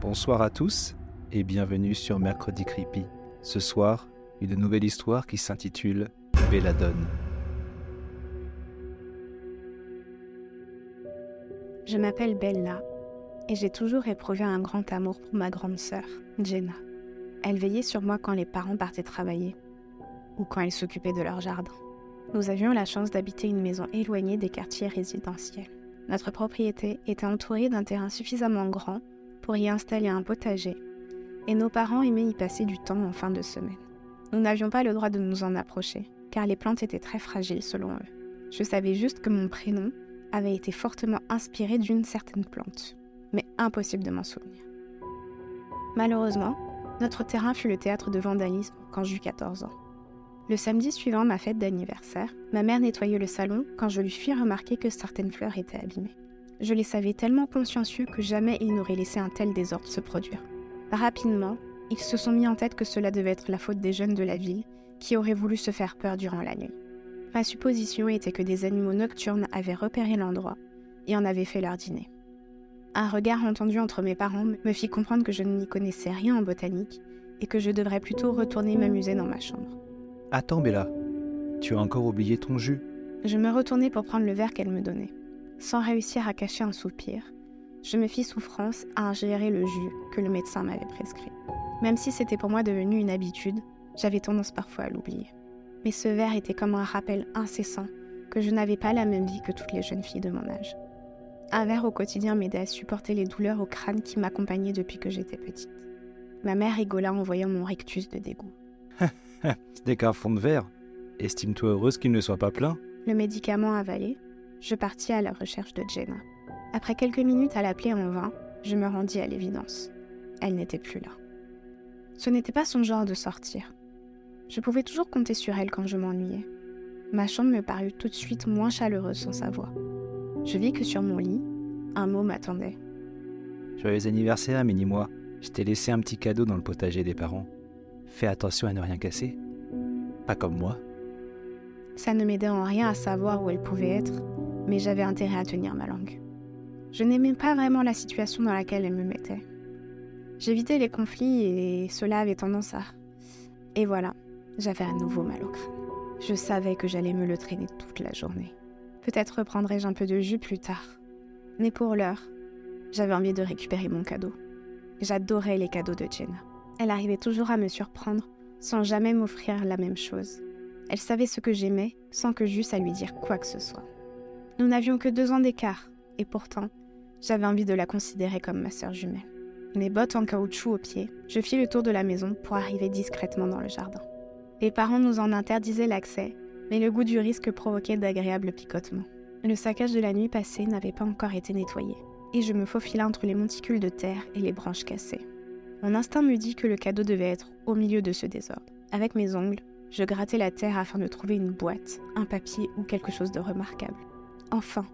Bonsoir à tous et bienvenue sur Mercredi Creepy. Ce soir, une nouvelle histoire qui s'intitule Belladone. Je m'appelle Bella et j'ai toujours éprouvé un grand amour pour ma grande sœur, Jenna. Elle veillait sur moi quand les parents partaient travailler ou quand ils s'occupaient de leur jardin. Nous avions la chance d'habiter une maison éloignée des quartiers résidentiels. Notre propriété était entourée d'un terrain suffisamment grand pour y installer un potager, et nos parents aimaient y passer du temps en fin de semaine. Nous n'avions pas le droit de nous en approcher, car les plantes étaient très fragiles selon eux. Je savais juste que mon prénom avait été fortement inspiré d'une certaine plante, mais impossible de m'en souvenir. Malheureusement, notre terrain fut le théâtre de vandalisme quand j'eus 14 ans. Le samedi suivant ma fête d'anniversaire, ma mère nettoyait le salon quand je lui fis remarquer que certaines fleurs étaient abîmées. Je les savais tellement consciencieux que jamais ils n'auraient laissé un tel désordre se produire. Rapidement, ils se sont mis en tête que cela devait être la faute des jeunes de la ville qui auraient voulu se faire peur durant la nuit. Ma supposition était que des animaux nocturnes avaient repéré l'endroit et en avaient fait leur dîner. Un regard entendu entre mes parents me fit comprendre que je n'y connaissais rien en botanique et que je devrais plutôt retourner m'amuser dans ma chambre. Attends Bella, tu as encore oublié ton jus Je me retournai pour prendre le verre qu'elle me donnait. Sans réussir à cacher un soupir, je me fis souffrance à ingérer le jus que le médecin m'avait prescrit. Même si c'était pour moi devenu une habitude, j'avais tendance parfois à l'oublier. Mais ce verre était comme un rappel incessant que je n'avais pas la même vie que toutes les jeunes filles de mon âge. Un verre au quotidien m'aidait à supporter les douleurs au crâne qui m'accompagnaient depuis que j'étais petite. Ma mère rigola en voyant mon rictus de dégoût. Dès qu'un fond de verre. Estime-toi heureuse qu'il ne soit pas plein. Le médicament avalé, je partis à la recherche de Jenna. Après quelques minutes à l'appeler en vain, je me rendis à l'évidence. Elle n'était plus là. Ce n'était pas son genre de sortir. Je pouvais toujours compter sur elle quand je m'ennuyais. Ma chambre me parut tout de suite moins chaleureuse sans sa voix. Je vis que sur mon lit, un mot m'attendait. Joyeux anniversaire, Mini-moi. Je t'ai laissé un petit cadeau dans le potager des parents. Fais attention à ne rien casser. Pas comme moi. Ça ne m'aidait en rien à savoir où elle pouvait être, mais j'avais intérêt à tenir ma langue. Je n'aimais pas vraiment la situation dans laquelle elle me mettait. J'évitais les conflits et cela avait tendance à... Et voilà, j'avais un nouveau mal au crâne. Je savais que j'allais me le traîner toute la journée. Peut-être reprendrai-je un peu de jus plus tard. Mais pour l'heure, j'avais envie de récupérer mon cadeau. J'adorais les cadeaux de Jenna. Elle arrivait toujours à me surprendre sans jamais m'offrir la même chose. Elle savait ce que j'aimais sans que j'eusse à lui dire quoi que ce soit. Nous n'avions que deux ans d'écart, et pourtant, j'avais envie de la considérer comme ma sœur jumelle. Mes bottes en caoutchouc aux pieds, je fis le tour de la maison pour arriver discrètement dans le jardin. Les parents nous en interdisaient l'accès, mais le goût du risque provoquait d'agréables picotements. Le saccage de la nuit passée n'avait pas encore été nettoyé, et je me faufilais entre les monticules de terre et les branches cassées. Mon instinct me dit que le cadeau devait être au milieu de ce désordre. Avec mes ongles, je grattais la terre afin de trouver une boîte, un papier ou quelque chose de remarquable. Enfin,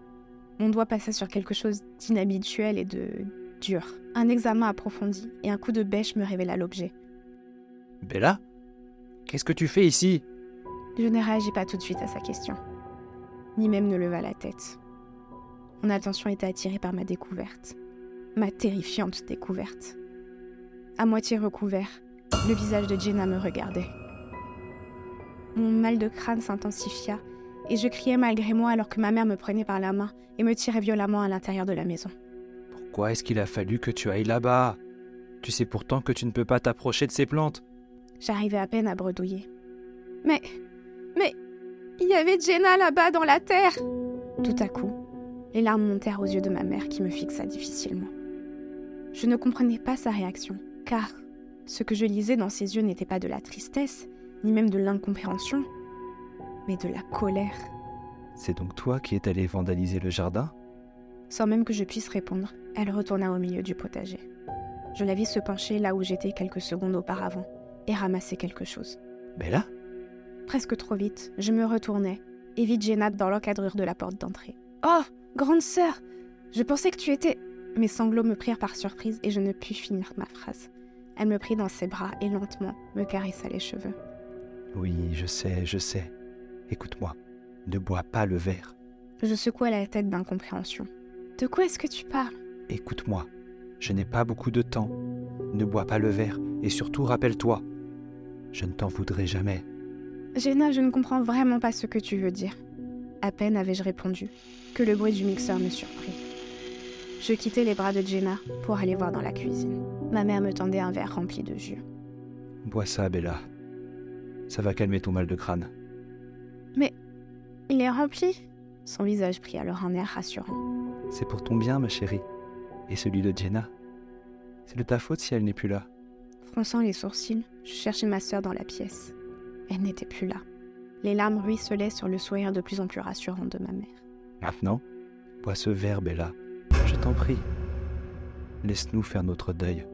mon doigt passa sur quelque chose d'inhabituel et de dur. Un examen approfondi et un coup de bêche me révéla l'objet. Bella Qu'est-ce que tu fais ici? Je ne réagis pas tout de suite à sa question, ni même ne leva la tête. Mon attention était attirée par ma découverte, ma terrifiante découverte. À moitié recouvert, le visage de Jenna me regardait. Mon mal de crâne s'intensifia et je criais malgré moi alors que ma mère me prenait par la main et me tirait violemment à l'intérieur de la maison. Pourquoi est-ce qu'il a fallu que tu ailles là-bas? Tu sais pourtant que tu ne peux pas t'approcher de ces plantes. J'arrivais à peine à bredouiller. Mais. Mais. Il y avait Jenna là-bas dans la terre Tout à coup, les larmes montèrent aux yeux de ma mère qui me fixa difficilement. Je ne comprenais pas sa réaction, car ce que je lisais dans ses yeux n'était pas de la tristesse, ni même de l'incompréhension, mais de la colère. C'est donc toi qui es allé vandaliser le jardin? Sans même que je puisse répondre, elle retourna au milieu du potager. Je la vis se pencher là où j'étais quelques secondes auparavant et ramasser quelque chose. Bella Presque trop vite, je me retournai et vis Jenna dans l'encadrure de la porte d'entrée. Oh, grande sœur Je pensais que tu étais. Mes sanglots me prirent par surprise et je ne pus finir ma phrase. Elle me prit dans ses bras et lentement me caressa les cheveux. Oui, je sais, je sais. Écoute-moi, ne bois pas le verre. Je secouai la tête d'incompréhension. De quoi est-ce que tu parles? Écoute-moi, Je n'ai pas beaucoup de temps. Ne bois pas le verre et surtout rappelle-toi. Je ne t'en voudrai jamais. Jenna, je ne comprends vraiment pas ce que tu veux dire. À peine avais-je répondu que le bruit du mixeur me surprit. Je quittai les bras de Jenna pour aller voir dans la cuisine. Ma mère me tendait un verre rempli de jus. Bois ça, Bella. Ça va calmer ton mal de crâne. Mais il est rempli Son visage prit alors un air rassurant. C'est pour ton bien, ma chérie. Et celui de Jenna. C'est de ta faute si elle n'est plus là. Fronçant les sourcils, je cherchais ma sœur dans la pièce. Elle n'était plus là. Les larmes ruisselaient sur le sourire de plus en plus rassurant de ma mère. Maintenant, bois ce verre, Bella. Je t'en prie. Laisse-nous faire notre deuil.